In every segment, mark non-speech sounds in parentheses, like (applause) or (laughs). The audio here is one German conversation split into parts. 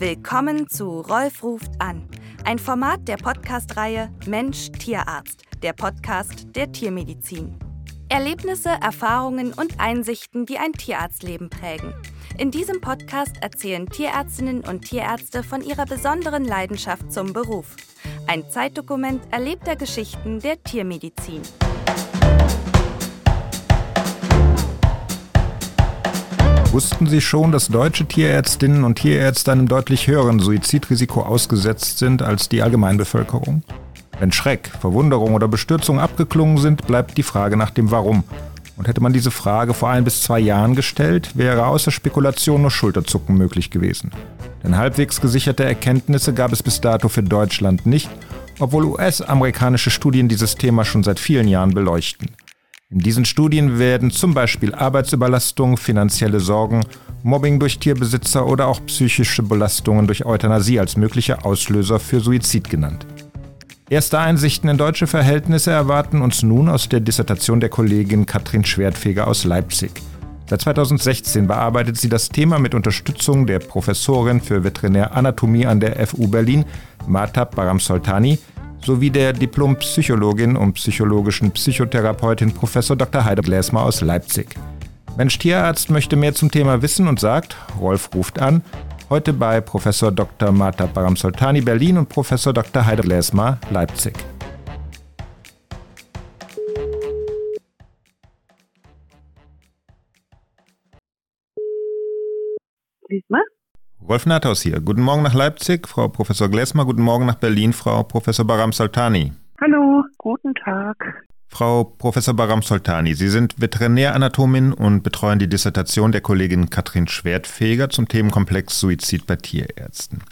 Willkommen zu Rolf ruft an, ein Format der Podcast-Reihe Mensch Tierarzt, der Podcast der Tiermedizin. Erlebnisse, Erfahrungen und Einsichten, die ein Tierarztleben prägen. In diesem Podcast erzählen Tierärztinnen und Tierärzte von ihrer besonderen Leidenschaft zum Beruf. Ein Zeitdokument erlebter Geschichten der Tiermedizin. Wussten Sie schon, dass deutsche Tierärztinnen und Tierärzte einem deutlich höheren Suizidrisiko ausgesetzt sind als die Allgemeinbevölkerung? Wenn Schreck, Verwunderung oder Bestürzung abgeklungen sind, bleibt die Frage nach dem Warum. Und hätte man diese Frage vor ein bis zwei Jahren gestellt, wäre außer Spekulation nur Schulterzucken möglich gewesen. Denn halbwegs gesicherte Erkenntnisse gab es bis dato für Deutschland nicht, obwohl US-amerikanische Studien dieses Thema schon seit vielen Jahren beleuchten. In diesen Studien werden zum Beispiel Arbeitsüberlastung, finanzielle Sorgen, Mobbing durch Tierbesitzer oder auch psychische Belastungen durch Euthanasie als mögliche Auslöser für Suizid genannt. Erste Einsichten in deutsche Verhältnisse erwarten uns nun aus der Dissertation der Kollegin Katrin Schwertfeger aus Leipzig. Seit 2016 bearbeitet sie das Thema mit Unterstützung der Professorin für Veterinäranatomie an der FU Berlin, Mahtab Baram-Soltani, sowie der Diplompsychologin und psychologischen Psychotherapeutin Prof. Dr. Heide Gläsmer aus Leipzig. Mensch Tierarzt möchte mehr zum Thema wissen und sagt, Rolf ruft an, heute bei Prof. Dr. Marta Baram-Soltani Berlin und Prof. Dr. Heide Gläsmer Leipzig. Diesmal? Wolf Nathaus hier. Guten Morgen nach Leipzig, Frau Professor Glesmer. Guten Morgen nach Berlin, Frau Professor Baram Saltani. Hallo, guten Tag. Frau Professor Baram Soltani, Sie sind Veterinäranatomin und betreuen die Dissertation der Kollegin Katrin Schwertfeger zum Themenkomplex Suizid bei Tierärzten.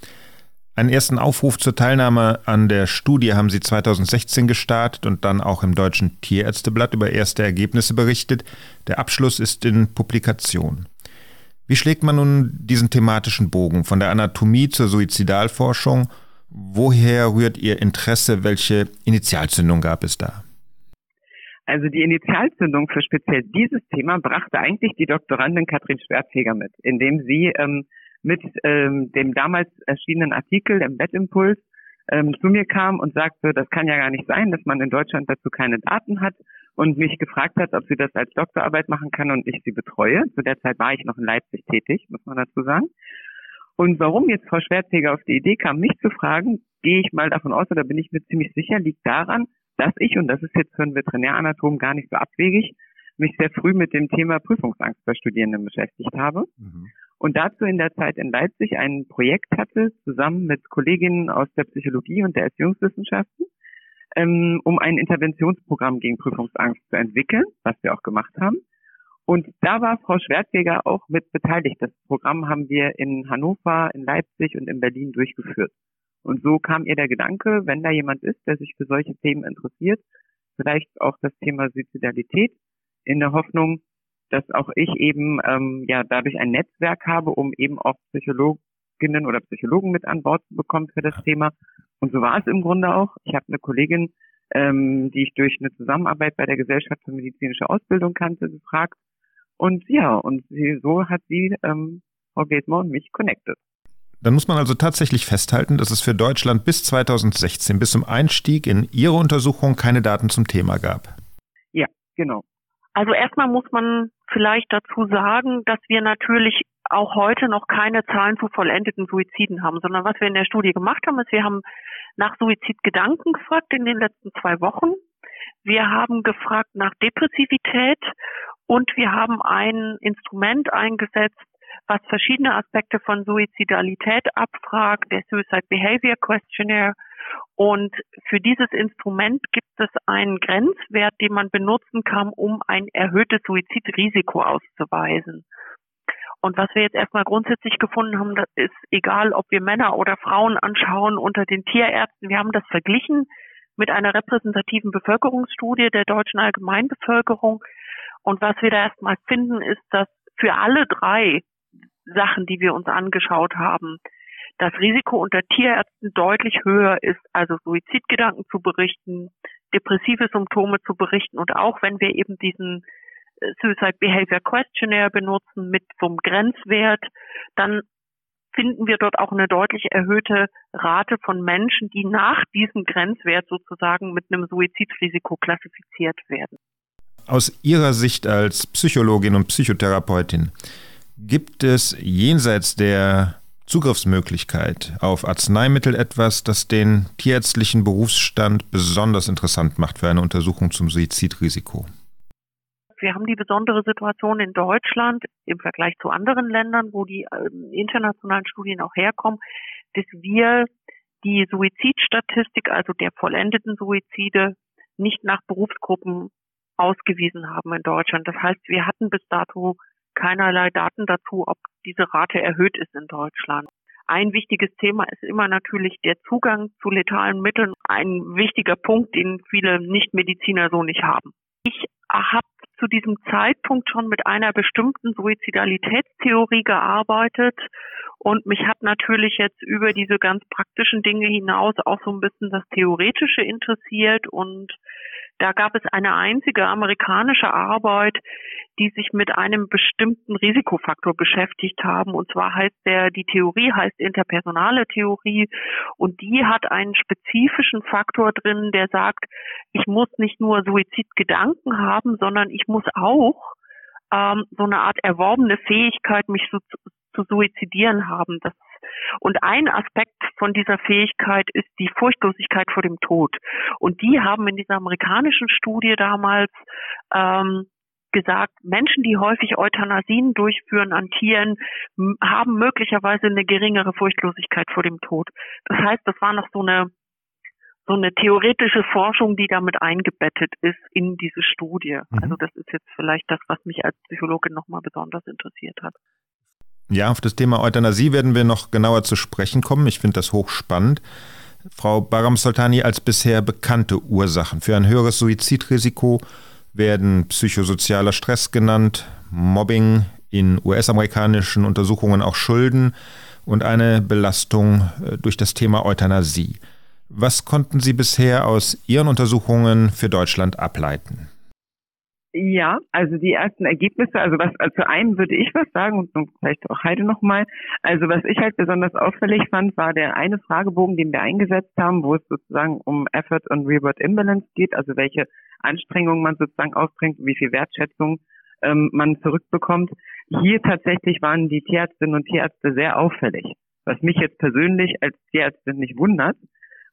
Einen ersten Aufruf zur Teilnahme an der Studie haben Sie 2016 gestartet und dann auch im Deutschen Tierärzteblatt über erste Ergebnisse berichtet. Der Abschluss ist in Publikation. Wie schlägt man nun diesen thematischen Bogen von der Anatomie zur Suizidalforschung? Woher rührt Ihr Interesse? Welche Initialzündung gab es da? Also die Initialzündung für speziell dieses Thema brachte eigentlich die Doktorandin Katrin Schwertfeger mit, indem sie ähm, mit ähm, dem damals erschienenen Artikel im Bettimpuls ähm, zu mir kam und sagte, das kann ja gar nicht sein, dass man in Deutschland dazu keine Daten hat und mich gefragt hat, ob sie das als Doktorarbeit machen kann und ich sie betreue. Zu der Zeit war ich noch in Leipzig tätig, muss man dazu sagen. Und warum jetzt Frau Schwertfeger auf die Idee kam, mich zu fragen, gehe ich mal davon aus, oder bin ich mir ziemlich sicher, liegt daran, dass ich, und das ist jetzt für einen Veterinäranatom gar nicht so abwegig, mich sehr früh mit dem Thema Prüfungsangst bei Studierenden beschäftigt habe. Mhm. Und dazu in der Zeit in Leipzig ein Projekt hatte, zusammen mit Kolleginnen aus der Psychologie und der Erziehungswissenschaften, ähm, um ein Interventionsprogramm gegen Prüfungsangst zu entwickeln, was wir auch gemacht haben. Und da war Frau Schwertjäger auch mit beteiligt. Das Programm haben wir in Hannover, in Leipzig und in Berlin durchgeführt. Und so kam ihr der Gedanke, wenn da jemand ist, der sich für solche Themen interessiert, vielleicht auch das Thema Suizidalität, in der Hoffnung, dass auch ich eben ähm, ja dadurch ein Netzwerk habe, um eben auch Psychologinnen oder Psychologen mit an Bord zu bekommen für das Thema und so war es im Grunde auch. Ich habe eine Kollegin, ähm, die ich durch eine Zusammenarbeit bei der Gesellschaft für medizinische Ausbildung kannte, gefragt. Und ja, und sie, so hat sie ähm, Frau Gesmer und mich connected. Dann muss man also tatsächlich festhalten, dass es für Deutschland bis 2016, bis zum Einstieg in Ihre Untersuchung, keine Daten zum Thema gab. Ja, genau. Also erstmal muss man vielleicht dazu sagen, dass wir natürlich auch heute noch keine Zahlen zu vollendeten Suiziden haben, sondern was wir in der Studie gemacht haben, ist, wir haben nach Suizidgedanken gefragt in den letzten zwei Wochen. Wir haben gefragt nach Depressivität und wir haben ein Instrument eingesetzt, was verschiedene Aspekte von Suizidalität abfragt, der Suicide Behavior Questionnaire. Und für dieses Instrument gibt es einen Grenzwert, den man benutzen kann, um ein erhöhtes Suizidrisiko auszuweisen. Und was wir jetzt erstmal grundsätzlich gefunden haben, das ist egal, ob wir Männer oder Frauen anschauen unter den Tierärzten. Wir haben das verglichen mit einer repräsentativen Bevölkerungsstudie der deutschen Allgemeinbevölkerung. Und was wir da erstmal finden, ist, dass für alle drei Sachen, die wir uns angeschaut haben, das Risiko unter Tierärzten deutlich höher ist, also Suizidgedanken zu berichten, depressive Symptome zu berichten und auch wenn wir eben diesen Suicide Behavior Questionnaire benutzen mit so einem Grenzwert, dann finden wir dort auch eine deutlich erhöhte Rate von Menschen, die nach diesem Grenzwert sozusagen mit einem Suizidrisiko klassifiziert werden. Aus Ihrer Sicht als Psychologin und Psychotherapeutin, gibt es jenseits der Zugriffsmöglichkeit auf Arzneimittel etwas, das den tierärztlichen Berufsstand besonders interessant macht für eine Untersuchung zum Suizidrisiko? Wir haben die besondere Situation in Deutschland im Vergleich zu anderen Ländern, wo die äh, internationalen Studien auch herkommen, dass wir die Suizidstatistik, also der vollendeten Suizide, nicht nach Berufsgruppen ausgewiesen haben in Deutschland. Das heißt, wir hatten bis dato keinerlei Daten dazu, ob diese Rate erhöht ist in Deutschland. Ein wichtiges Thema ist immer natürlich der Zugang zu letalen Mitteln, ein wichtiger Punkt, den viele Nichtmediziner so nicht haben. Ich habe zu diesem Zeitpunkt schon mit einer bestimmten Suizidalitätstheorie gearbeitet und mich hat natürlich jetzt über diese ganz praktischen Dinge hinaus auch so ein bisschen das Theoretische interessiert und da gab es eine einzige amerikanische Arbeit, die sich mit einem bestimmten Risikofaktor beschäftigt haben. Und zwar heißt der, die Theorie heißt interpersonale Theorie. Und die hat einen spezifischen Faktor drin, der sagt, ich muss nicht nur Suizidgedanken haben, sondern ich muss auch ähm, so eine Art erworbene Fähigkeit, mich so, zu, zu suizidieren haben. Das und ein Aspekt von dieser Fähigkeit ist die Furchtlosigkeit vor dem Tod. Und die haben in dieser amerikanischen Studie damals ähm, gesagt, Menschen, die häufig Euthanasien durchführen an Tieren, haben möglicherweise eine geringere Furchtlosigkeit vor dem Tod. Das heißt, das war noch so eine so eine theoretische Forschung, die damit eingebettet ist in diese Studie. Mhm. Also das ist jetzt vielleicht das, was mich als Psychologin nochmal besonders interessiert hat. Ja, auf das Thema Euthanasie werden wir noch genauer zu sprechen kommen. Ich finde das hochspannend. Frau Baram Soltani, als bisher bekannte Ursachen für ein höheres Suizidrisiko werden psychosozialer Stress genannt, Mobbing, in US-amerikanischen Untersuchungen auch Schulden und eine Belastung äh, durch das Thema Euthanasie. Was konnten Sie bisher aus Ihren Untersuchungen für Deutschland ableiten? Ja, also die ersten Ergebnisse, also was, also zu einem würde ich was sagen und vielleicht auch Heide nochmal. Also was ich halt besonders auffällig fand, war der eine Fragebogen, den wir eingesetzt haben, wo es sozusagen um Effort und Reward Imbalance geht, also welche Anstrengungen man sozusagen aufbringt, wie viel Wertschätzung ähm, man zurückbekommt. Hier tatsächlich waren die Tierärztinnen und Tierärzte sehr auffällig, was mich jetzt persönlich als Tierärztin nicht wundert,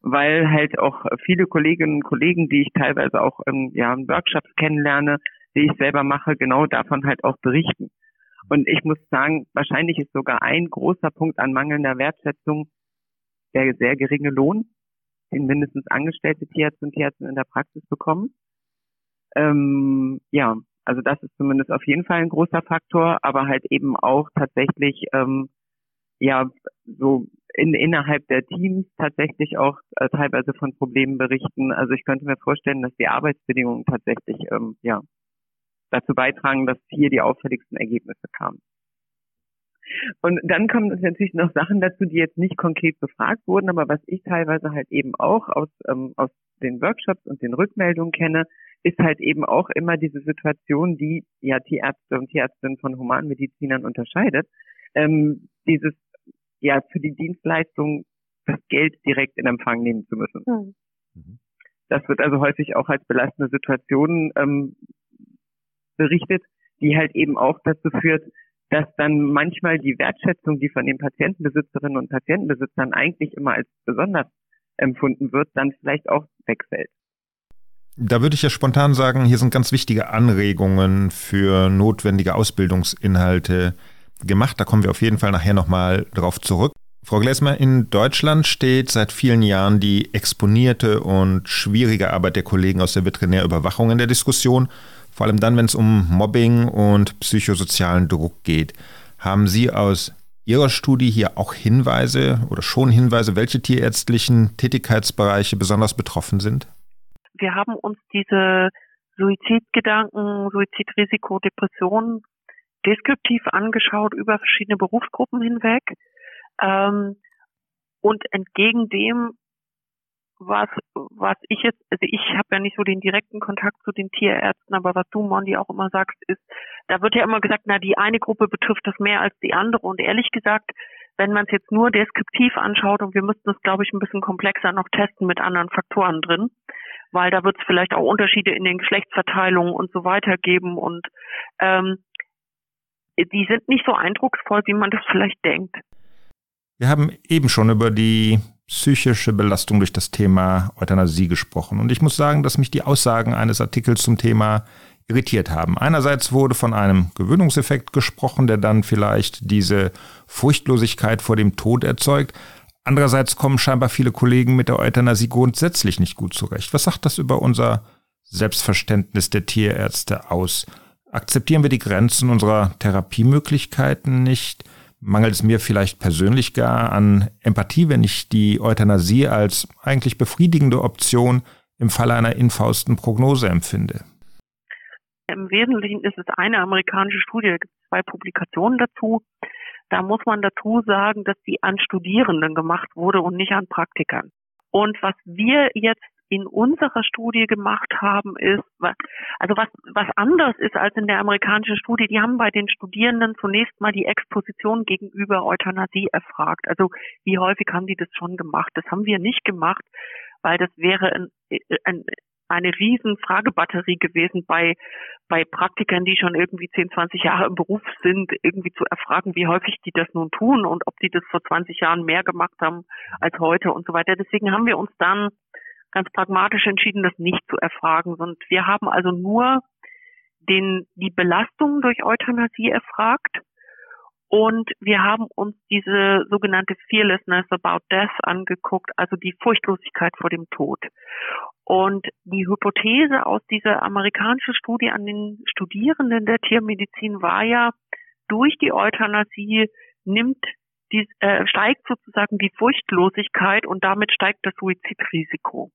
weil halt auch viele Kolleginnen und Kollegen, die ich teilweise auch in, ja, in Workshops kennenlerne, die ich selber mache, genau davon halt auch berichten. Und ich muss sagen, wahrscheinlich ist sogar ein großer Punkt an mangelnder Wertschätzung der sehr geringe Lohn, den mindestens angestellte Tierärzte und Tierärzte in der Praxis bekommen. Ähm, ja, also das ist zumindest auf jeden Fall ein großer Faktor, aber halt eben auch tatsächlich ähm, ja so in, innerhalb der Teams tatsächlich auch äh, teilweise von Problemen berichten. Also ich könnte mir vorstellen, dass die Arbeitsbedingungen tatsächlich ähm, ja dazu beitragen, dass hier die auffälligsten Ergebnisse kamen. Und dann kommen natürlich noch Sachen dazu, die jetzt nicht konkret befragt wurden, aber was ich teilweise halt eben auch aus, ähm, aus den Workshops und den Rückmeldungen kenne, ist halt eben auch immer diese Situation, die ja Tierärzte und Tierärztinnen von Humanmedizinern unterscheidet, ähm, dieses ja für die Dienstleistung das Geld direkt in Empfang nehmen zu müssen. Mhm. Das wird also häufig auch als belastende Situation ähm, berichtet, die halt eben auch dazu führt, dass dann manchmal die Wertschätzung, die von den Patientenbesitzerinnen und Patientenbesitzern eigentlich immer als besonders empfunden wird, dann vielleicht auch wegfällt. Da würde ich ja spontan sagen, hier sind ganz wichtige Anregungen für notwendige Ausbildungsinhalte gemacht. Da kommen wir auf jeden Fall nachher nochmal drauf zurück. Frau Glesmer, in Deutschland steht seit vielen Jahren die exponierte und schwierige Arbeit der Kollegen aus der Veterinärüberwachung in der Diskussion vor allem dann, wenn es um Mobbing und psychosozialen Druck geht. Haben Sie aus Ihrer Studie hier auch Hinweise oder schon Hinweise, welche tierärztlichen Tätigkeitsbereiche besonders betroffen sind? Wir haben uns diese Suizidgedanken, Suizidrisiko, Depressionen deskriptiv angeschaut über verschiedene Berufsgruppen hinweg. Ähm, und entgegen dem was, was ich jetzt, also ich habe ja nicht so den direkten Kontakt zu den Tierärzten, aber was du, Mondi, auch immer sagst, ist, da wird ja immer gesagt, na, die eine Gruppe betrifft das mehr als die andere. Und ehrlich gesagt, wenn man es jetzt nur deskriptiv anschaut und wir müssten es, glaube ich, ein bisschen komplexer noch testen mit anderen Faktoren drin, weil da wird es vielleicht auch Unterschiede in den Geschlechtsverteilungen und so weiter geben und ähm, die sind nicht so eindrucksvoll, wie man das vielleicht denkt. Wir haben eben schon über die psychische Belastung durch das Thema Euthanasie gesprochen. Und ich muss sagen, dass mich die Aussagen eines Artikels zum Thema irritiert haben. Einerseits wurde von einem Gewöhnungseffekt gesprochen, der dann vielleicht diese Furchtlosigkeit vor dem Tod erzeugt. Andererseits kommen scheinbar viele Kollegen mit der Euthanasie grundsätzlich nicht gut zurecht. Was sagt das über unser Selbstverständnis der Tierärzte aus? Akzeptieren wir die Grenzen unserer Therapiemöglichkeiten nicht? Mangelt es mir vielleicht persönlich gar an Empathie, wenn ich die Euthanasie als eigentlich befriedigende Option im Falle einer infausten Prognose empfinde? Im Wesentlichen ist es eine amerikanische Studie, da gibt es zwei Publikationen dazu. Da muss man dazu sagen, dass die an Studierenden gemacht wurde und nicht an Praktikern. Und was wir jetzt in unserer Studie gemacht haben, ist, also was, was anders ist als in der amerikanischen Studie, die haben bei den Studierenden zunächst mal die Exposition gegenüber Euthanasie erfragt. Also wie häufig haben die das schon gemacht? Das haben wir nicht gemacht, weil das wäre ein, ein, eine riesen Fragebatterie gewesen bei, bei Praktikern, die schon irgendwie 10, 20 Jahre im Beruf sind, irgendwie zu erfragen, wie häufig die das nun tun und ob die das vor 20 Jahren mehr gemacht haben als heute und so weiter. Deswegen haben wir uns dann ganz pragmatisch entschieden, das nicht zu erfragen. Und wir haben also nur den, die Belastung durch Euthanasie erfragt. Und wir haben uns diese sogenannte Fearlessness about Death angeguckt, also die Furchtlosigkeit vor dem Tod. Und die Hypothese aus dieser amerikanischen Studie an den Studierenden der Tiermedizin war ja, durch die Euthanasie nimmt die, äh, steigt sozusagen die Furchtlosigkeit und damit steigt das Suizidrisiko.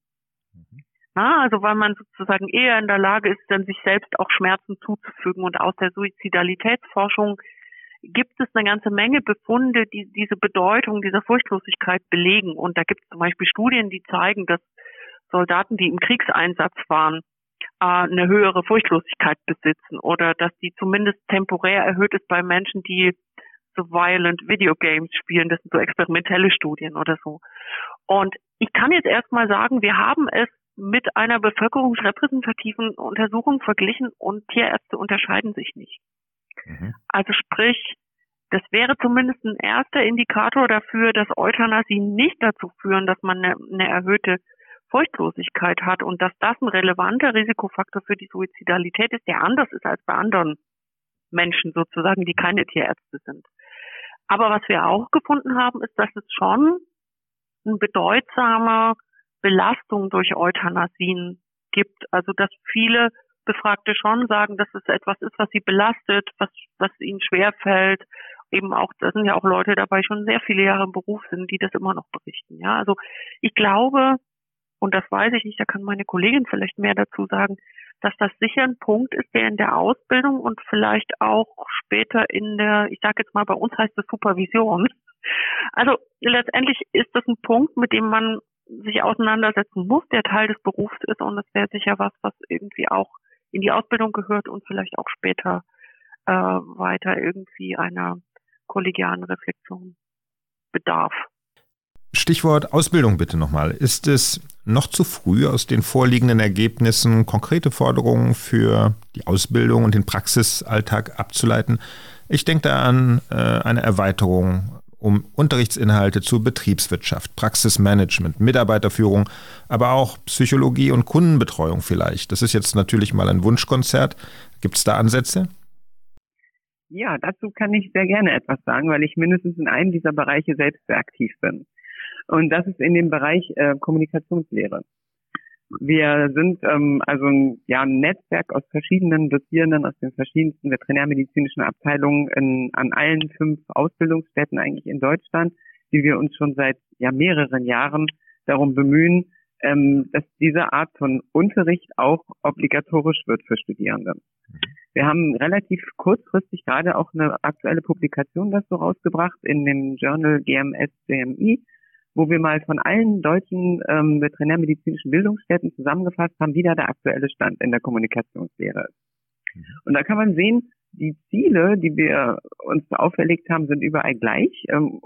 Mhm. Na, also weil man sozusagen eher in der Lage ist, dann sich selbst auch Schmerzen zuzufügen. Und aus der Suizidalitätsforschung gibt es eine ganze Menge Befunde, die diese Bedeutung dieser Furchtlosigkeit belegen. Und da gibt es zum Beispiel Studien, die zeigen, dass Soldaten, die im Kriegseinsatz waren, äh, eine höhere Furchtlosigkeit besitzen oder dass die zumindest temporär erhöht ist bei Menschen, die so violent Video Games spielen. Das sind so experimentelle Studien oder so. Und ich kann jetzt erstmal sagen, wir haben es mit einer bevölkerungsrepräsentativen Untersuchung verglichen und Tierärzte unterscheiden sich nicht. Mhm. Also sprich, das wäre zumindest ein erster Indikator dafür, dass Euthanasie nicht dazu führen, dass man eine, eine erhöhte Furchtlosigkeit hat und dass das ein relevanter Risikofaktor für die Suizidalität ist, der anders ist als bei anderen Menschen sozusagen, die keine Tierärzte sind. Aber was wir auch gefunden haben, ist, dass es schon bedeutsame Belastung durch Euthanasien gibt. Also dass viele Befragte schon sagen, dass es etwas ist, was sie belastet, was, was ihnen schwerfällt. Eben auch, da sind ja auch Leute dabei, schon sehr viele Jahre im Beruf sind, die das immer noch berichten. Ja, also ich glaube, und das weiß ich nicht, da kann meine Kollegin vielleicht mehr dazu sagen, dass das sicher ein Punkt ist, der in der Ausbildung und vielleicht auch später in der, ich sage jetzt mal, bei uns heißt es Supervision. Also letztendlich ist das ein Punkt, mit dem man sich auseinandersetzen muss, der Teil des Berufs ist und das wäre sicher was, was irgendwie auch in die Ausbildung gehört und vielleicht auch später äh, weiter irgendwie einer kollegialen Reflexion bedarf. Stichwort Ausbildung bitte nochmal. Ist es noch zu früh, aus den vorliegenden Ergebnissen konkrete Forderungen für die Ausbildung und den Praxisalltag abzuleiten? Ich denke da an äh, eine Erweiterung um Unterrichtsinhalte zur Betriebswirtschaft, Praxismanagement, Mitarbeiterführung, aber auch Psychologie und Kundenbetreuung vielleicht. Das ist jetzt natürlich mal ein Wunschkonzert. Gibt es da Ansätze? Ja, dazu kann ich sehr gerne etwas sagen, weil ich mindestens in einem dieser Bereiche selbst sehr aktiv bin. Und das ist in dem Bereich äh, Kommunikationslehre. Wir sind ähm, also ein, ja, ein Netzwerk aus verschiedenen Dozierenden aus den verschiedensten veterinärmedizinischen Abteilungen in, an allen fünf Ausbildungsstätten eigentlich in Deutschland, die wir uns schon seit ja, mehreren Jahren darum bemühen, ähm, dass diese Art von Unterricht auch obligatorisch wird für Studierende. Wir haben relativ kurzfristig gerade auch eine aktuelle Publikation dazu rausgebracht in dem Journal GMS JMI wo wir mal von allen deutschen ähm, veterinärmedizinischen Bildungsstätten zusammengefasst haben, wie da der aktuelle Stand in der Kommunikationslehre ist. Mhm. Und da kann man sehen, die Ziele, die wir uns auferlegt haben, sind überall gleich. Ähm,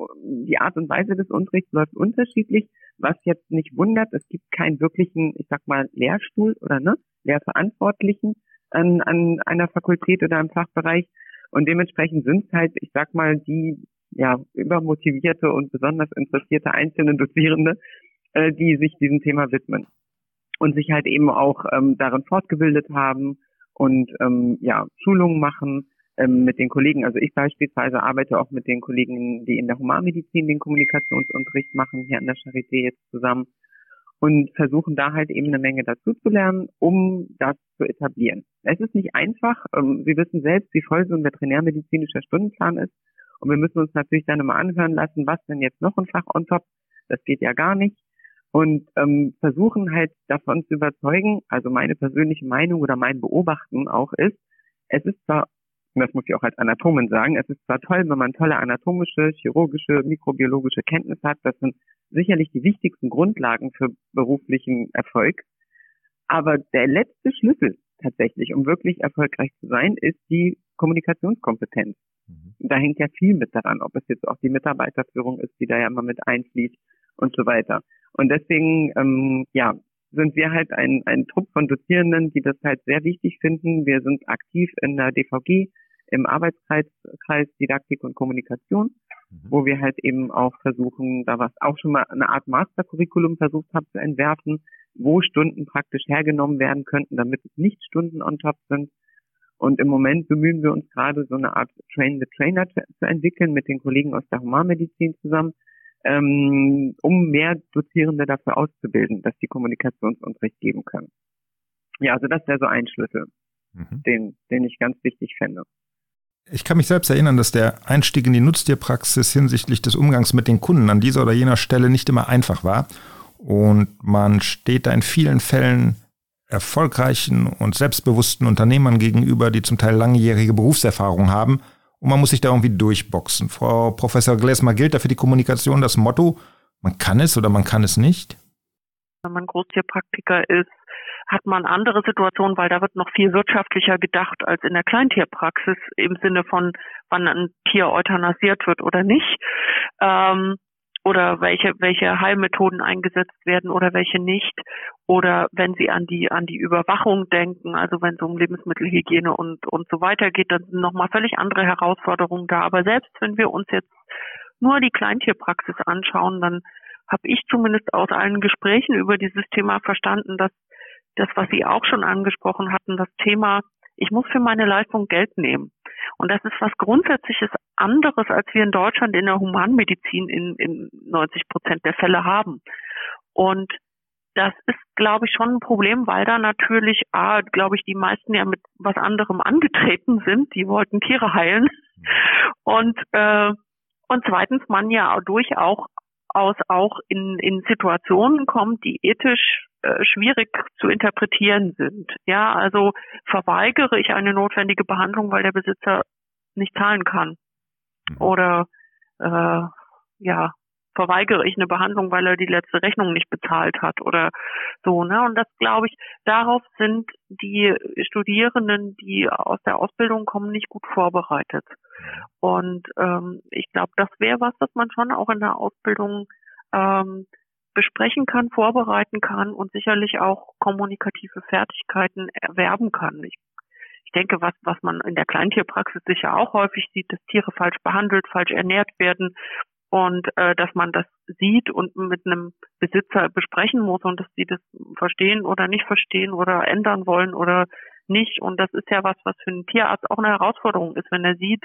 die Art und Weise des Unterrichts läuft unterschiedlich, was jetzt nicht wundert. Es gibt keinen wirklichen, ich sag mal, Lehrstuhl oder ne, Lehrverantwortlichen an, an einer Fakultät oder im Fachbereich. Und dementsprechend sind es halt, ich sag mal, die ja übermotivierte und besonders interessierte einzelne Dozierende, äh, die sich diesem Thema widmen und sich halt eben auch ähm, darin fortgebildet haben und ähm, ja Schulungen machen ähm, mit den Kollegen. Also ich beispielsweise arbeite auch mit den Kollegen, die in der Humanmedizin den Kommunikationsunterricht machen, hier an der Charité jetzt zusammen und versuchen da halt eben eine Menge dazu zu lernen, um das zu etablieren. Es ist nicht einfach. Ähm, Sie wissen selbst, wie voll so ein veterinärmedizinischer Stundenplan ist. Und wir müssen uns natürlich dann immer anhören lassen, was denn jetzt noch ein Fach on top. Das geht ja gar nicht und ähm, versuchen halt davon zu überzeugen, also meine persönliche Meinung oder mein Beobachten auch ist, es ist zwar, das muss ich auch als Anatomen sagen, es ist zwar toll, wenn man tolle anatomische, chirurgische, mikrobiologische Kenntnisse hat, das sind sicherlich die wichtigsten Grundlagen für beruflichen Erfolg, aber der letzte Schlüssel tatsächlich, um wirklich erfolgreich zu sein, ist die Kommunikationskompetenz. Mhm. Da hängt ja viel mit daran, ob es jetzt auch die Mitarbeiterführung ist, die da ja immer mit einfließt und so weiter. Und deswegen, ähm, ja, sind wir halt ein, ein Trupp von Dozierenden, die das halt sehr wichtig finden. Wir sind aktiv in der DVG im Arbeitskreis Kreis Didaktik und Kommunikation, mhm. wo wir halt eben auch versuchen, da was auch schon mal eine Art Mastercurriculum versucht haben zu entwerfen, wo Stunden praktisch hergenommen werden könnten, damit es nicht Stunden on top sind. Und im Moment bemühen wir uns gerade so eine Art Train the Trainer zu, zu entwickeln mit den Kollegen aus der Humanmedizin zusammen, ähm, um mehr Dozierende dafür auszubilden, dass die Kommunikationsunterricht geben können. Ja, also das wäre so ein Schlüssel, mhm. den, den ich ganz wichtig fände. Ich kann mich selbst erinnern, dass der Einstieg in die Nutztierpraxis hinsichtlich des Umgangs mit den Kunden an dieser oder jener Stelle nicht immer einfach war. Und man steht da in vielen Fällen erfolgreichen und selbstbewussten Unternehmern gegenüber, die zum Teil langjährige Berufserfahrung haben und man muss sich da irgendwie durchboxen. Frau Professor Glesmer, gilt da für die Kommunikation das Motto, man kann es oder man kann es nicht? Wenn man Großtierpraktiker ist, hat man andere Situationen, weil da wird noch viel wirtschaftlicher gedacht als in der Kleintierpraxis im Sinne von, wann ein Tier euthanasiert wird oder nicht. Ähm, oder welche, welche Heilmethoden eingesetzt werden oder welche nicht. Oder wenn Sie an die, an die Überwachung denken, also wenn es um Lebensmittelhygiene und, und so weiter geht, dann sind nochmal völlig andere Herausforderungen da. Aber selbst wenn wir uns jetzt nur die Kleintierpraxis anschauen, dann habe ich zumindest aus allen Gesprächen über dieses Thema verstanden, dass das, was Sie auch schon angesprochen hatten, das Thema, ich muss für meine Leistung Geld nehmen. Und das ist was Grundsätzliches anderes, als wir in Deutschland in der Humanmedizin in, in 90 Prozent der Fälle haben. Und das ist, glaube ich, schon ein Problem, weil da natürlich, A, glaube ich, die meisten ja mit was anderem angetreten sind. Die wollten Tiere heilen. Und, äh, und zweitens man ja durchaus aus auch in, in Situationen kommt, die ethisch äh, schwierig zu interpretieren sind. Ja, also verweigere ich eine notwendige Behandlung, weil der Besitzer nicht zahlen kann. Mhm. Oder äh, ja, verweigere ich eine Behandlung, weil er die letzte Rechnung nicht bezahlt hat oder so, ne? Und das glaube ich, darauf sind die Studierenden, die aus der Ausbildung kommen, nicht gut vorbereitet. Und ähm, ich glaube, das wäre was, das man schon auch in der Ausbildung ähm, besprechen kann, vorbereiten kann und sicherlich auch kommunikative Fertigkeiten erwerben kann. Ich, ich denke, was, was man in der Kleintierpraxis sicher auch häufig sieht, dass Tiere falsch behandelt, falsch ernährt werden und äh, dass man das sieht und mit einem Besitzer besprechen muss und dass sie das verstehen oder nicht verstehen oder ändern wollen oder nicht. Und das ist ja was, was für einen Tierarzt auch eine Herausforderung ist, wenn er sieht,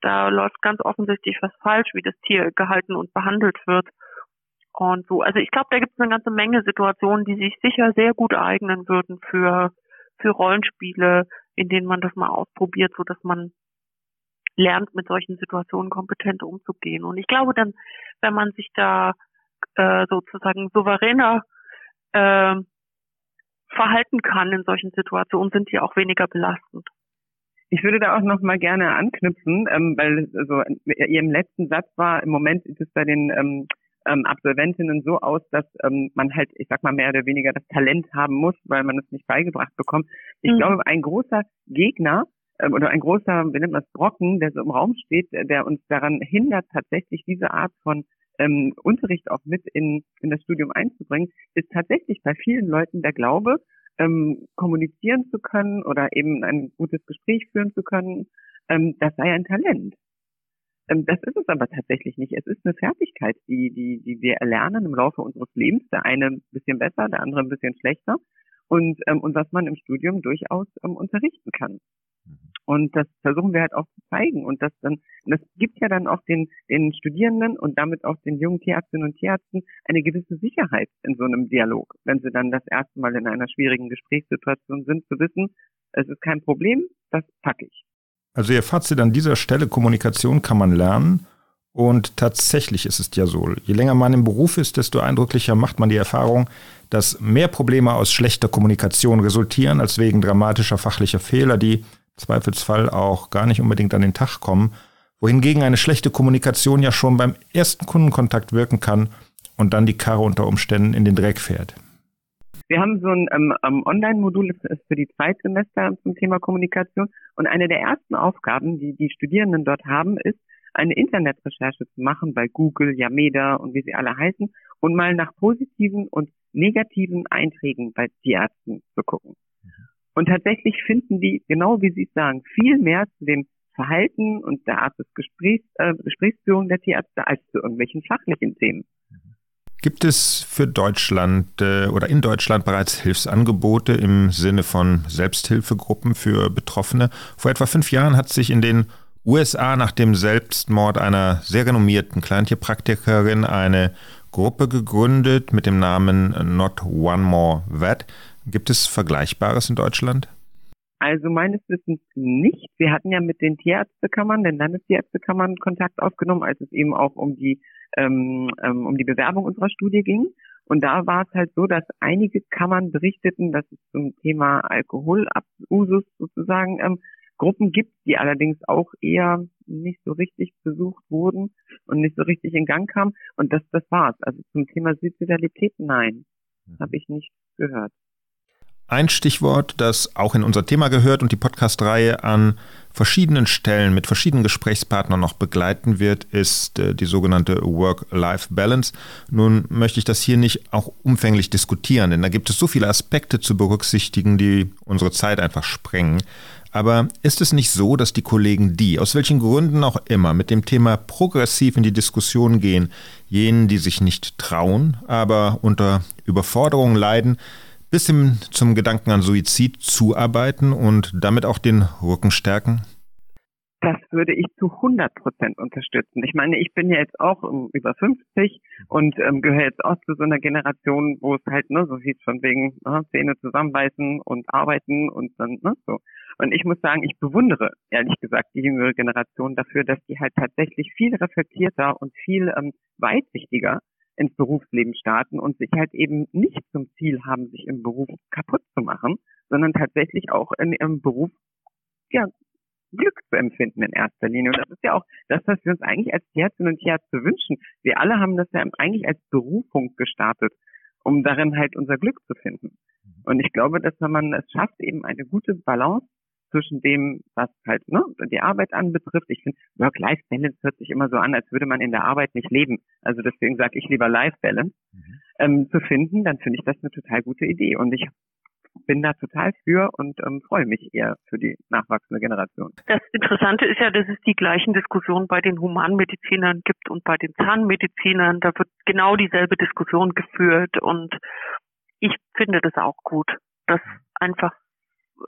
da läuft ganz offensichtlich was falsch, wie das Tier gehalten und behandelt wird und so. Also ich glaube, da gibt es eine ganze Menge Situationen, die sich sicher sehr gut eignen würden für, für Rollenspiele, in denen man das mal ausprobiert, so dass man lernt, mit solchen Situationen kompetent umzugehen. Und ich glaube dann, wenn man sich da äh, sozusagen souveräner äh, verhalten kann in solchen Situationen, sind die auch weniger belastend. Ich würde da auch noch mal gerne anknüpfen, ähm, weil also Ihrem letzten Satz war, im Moment ist es bei den ähm, ähm, Absolventinnen so aus, dass ähm, man halt, ich sag mal, mehr oder weniger das Talent haben muss, weil man es nicht beigebracht bekommt. Ich mhm. glaube, ein großer Gegner ähm, oder ein großer, wie nennt man das, Brocken, der so im Raum steht, der uns daran hindert, tatsächlich diese Art von ähm, Unterricht auch mit in, in das Studium einzubringen, ist tatsächlich bei vielen Leuten der Glaube, ähm, kommunizieren zu können oder eben ein gutes Gespräch führen zu können, ähm, das sei ein Talent. Ähm, das ist es aber tatsächlich nicht. Es ist eine Fertigkeit, die, die, die wir erlernen im Laufe unseres Lebens. Der eine ein bisschen besser, der andere ein bisschen schlechter. Und, ähm, und was man im Studium durchaus ähm, unterrichten kann. Und das versuchen wir halt auch zu zeigen. Und das dann, das gibt ja dann auch den, den Studierenden und damit auch den jungen Tierärztinnen und Tierärzten eine gewisse Sicherheit in so einem Dialog, wenn sie dann das erste Mal in einer schwierigen Gesprächssituation sind, zu wissen, es ist kein Problem, das packe ich. Also Ihr Fazit an dieser Stelle, Kommunikation kann man lernen. Und tatsächlich ist es ja so, je länger man im Beruf ist, desto eindrücklicher macht man die Erfahrung, dass mehr Probleme aus schlechter Kommunikation resultieren, als wegen dramatischer fachlicher Fehler, die Zweifelsfall auch gar nicht unbedingt an den Tag kommen, wohingegen eine schlechte Kommunikation ja schon beim ersten Kundenkontakt wirken kann und dann die Karre unter Umständen in den Dreck fährt. Wir haben so ein ähm, ähm Online-Modul für die Zweitsemester zum Thema Kommunikation und eine der ersten Aufgaben, die die Studierenden dort haben, ist, eine Internetrecherche zu machen bei Google, Yameda und wie sie alle heißen und mal nach positiven und negativen Einträgen bei Tierärzten zu gucken. Und tatsächlich finden die, genau wie Sie sagen, viel mehr zu dem Verhalten und der Art des Gesprächs, äh, Gesprächsführung der Tierärzte als zu irgendwelchen fachlichen Themen. Gibt es für Deutschland äh, oder in Deutschland bereits Hilfsangebote im Sinne von Selbsthilfegruppen für Betroffene? Vor etwa fünf Jahren hat sich in den USA nach dem Selbstmord einer sehr renommierten Kleintierpraktikerin eine Gruppe gegründet mit dem Namen Not One More Vet. Gibt es Vergleichbares in Deutschland? Also meines Wissens nicht. Wir hatten ja mit den Tierärztekammern, den Landestierärztekammern Kontakt aufgenommen, als es eben auch um die ähm, ähm, um die Bewerbung unserer Studie ging. Und da war es halt so, dass einige Kammern berichteten, dass es zum Thema Alkoholabusus sozusagen ähm, Gruppen gibt, die allerdings auch eher nicht so richtig besucht wurden und nicht so richtig in Gang kamen. Und das, das war's. Also zum Thema Suizidalität, nein, mhm. habe ich nicht gehört. Ein Stichwort, das auch in unser Thema gehört und die Podcast-Reihe an verschiedenen Stellen mit verschiedenen Gesprächspartnern noch begleiten wird, ist äh, die sogenannte Work-Life-Balance. Nun möchte ich das hier nicht auch umfänglich diskutieren, denn da gibt es so viele Aspekte zu berücksichtigen, die unsere Zeit einfach sprengen. Aber ist es nicht so, dass die Kollegen, die aus welchen Gründen auch immer mit dem Thema progressiv in die Diskussion gehen, jenen, die sich nicht trauen, aber unter Überforderungen leiden, bis hin zum Gedanken an Suizid zuarbeiten und damit auch den Rücken stärken? Das würde ich zu 100 Prozent unterstützen. Ich meine, ich bin ja jetzt auch über 50 und ähm, gehöre jetzt auch zu so einer Generation, wo es halt, ne, so sieht von wegen ne, Zähne zusammenbeißen und arbeiten und dann, ne, so. Und ich muss sagen, ich bewundere, ehrlich gesagt, die jüngere Generation dafür, dass die halt tatsächlich viel reflektierter und viel ähm, weitsichtiger ins Berufsleben starten und sich halt eben nicht zum Ziel haben, sich im Beruf kaputt zu machen, sondern tatsächlich auch in ihrem Beruf ja, Glück zu empfinden in erster Linie. Und das ist ja auch das, was wir uns eigentlich als Tierärztinnen und Tierärzte wünschen. Wir alle haben das ja eigentlich als Berufung gestartet, um darin halt unser Glück zu finden. Und ich glaube, dass wenn man es schafft, eben eine gute Balance zwischen dem, was halt ne, die Arbeit anbetrifft. Ich finde, Work-Life-Balance hört sich immer so an, als würde man in der Arbeit nicht leben. Also deswegen sage ich lieber Life-Balance mhm. ähm, zu finden, dann finde ich das eine total gute Idee. Und ich bin da total für und ähm, freue mich eher für die nachwachsende Generation. Das Interessante ist ja, dass es die gleichen Diskussionen bei den Humanmedizinern gibt und bei den Zahnmedizinern. Da wird genau dieselbe Diskussion geführt und ich finde das auch gut, dass einfach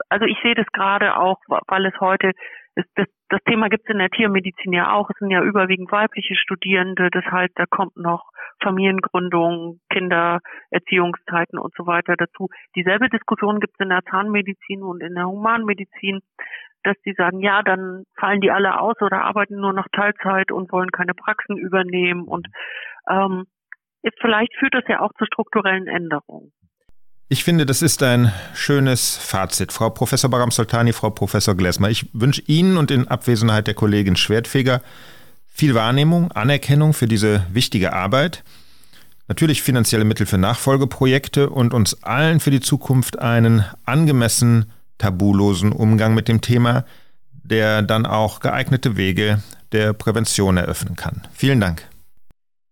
also ich sehe das gerade auch, weil es heute ist, das, das Thema gibt es in der Tiermedizin ja auch. Es sind ja überwiegend weibliche Studierende. Das heißt, da kommt noch Familiengründung, Kindererziehungszeiten und so weiter dazu. Dieselbe Diskussion gibt es in der Zahnmedizin und in der Humanmedizin, dass die sagen, ja, dann fallen die alle aus oder arbeiten nur noch Teilzeit und wollen keine Praxen übernehmen und ähm, vielleicht führt das ja auch zu strukturellen Änderungen. Ich finde, das ist ein schönes Fazit. Frau Professor Baram Soltani, Frau Professor Glesmer, ich wünsche Ihnen und in Abwesenheit der Kollegin Schwertfeger viel Wahrnehmung, Anerkennung für diese wichtige Arbeit, natürlich finanzielle Mittel für Nachfolgeprojekte und uns allen für die Zukunft einen angemessen tabulosen Umgang mit dem Thema, der dann auch geeignete Wege der Prävention eröffnen kann. Vielen Dank.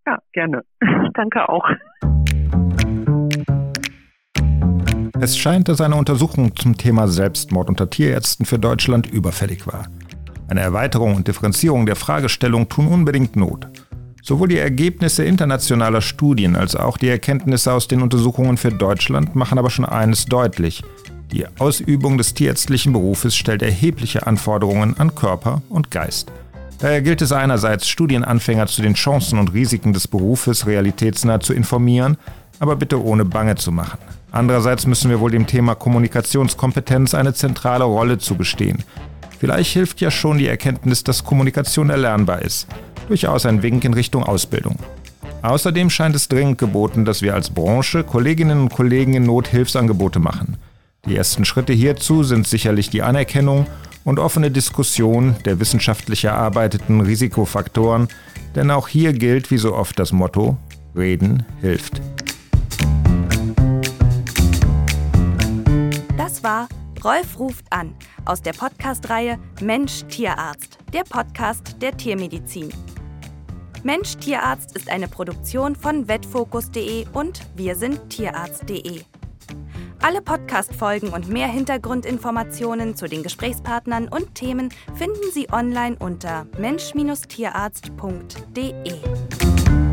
Ja, gerne. (laughs) Danke auch. Es scheint, dass eine Untersuchung zum Thema Selbstmord unter Tierärzten für Deutschland überfällig war. Eine Erweiterung und Differenzierung der Fragestellung tun unbedingt Not. Sowohl die Ergebnisse internationaler Studien als auch die Erkenntnisse aus den Untersuchungen für Deutschland machen aber schon eines deutlich. Die Ausübung des tierärztlichen Berufes stellt erhebliche Anforderungen an Körper und Geist. Daher gilt es einerseits, Studienanfänger zu den Chancen und Risiken des Berufes realitätsnah zu informieren, aber bitte ohne Bange zu machen. Andererseits müssen wir wohl dem Thema Kommunikationskompetenz eine zentrale Rolle zugestehen. Vielleicht hilft ja schon die Erkenntnis, dass Kommunikation erlernbar ist. Durchaus ein Wink in Richtung Ausbildung. Außerdem scheint es dringend geboten, dass wir als Branche Kolleginnen und Kollegen in Not Hilfsangebote machen. Die ersten Schritte hierzu sind sicherlich die Anerkennung und offene Diskussion der wissenschaftlich erarbeiteten Risikofaktoren, denn auch hier gilt wie so oft das Motto, Reden hilft. War Rolf ruft an aus der Podcast-Reihe Mensch Tierarzt, der Podcast der Tiermedizin. Mensch Tierarzt ist eine Produktion von vetfokus.de und wir sind tierarzt.de. Alle Podcast-Folgen und mehr Hintergrundinformationen zu den Gesprächspartnern und Themen finden Sie online unter mensch-tierarzt.de.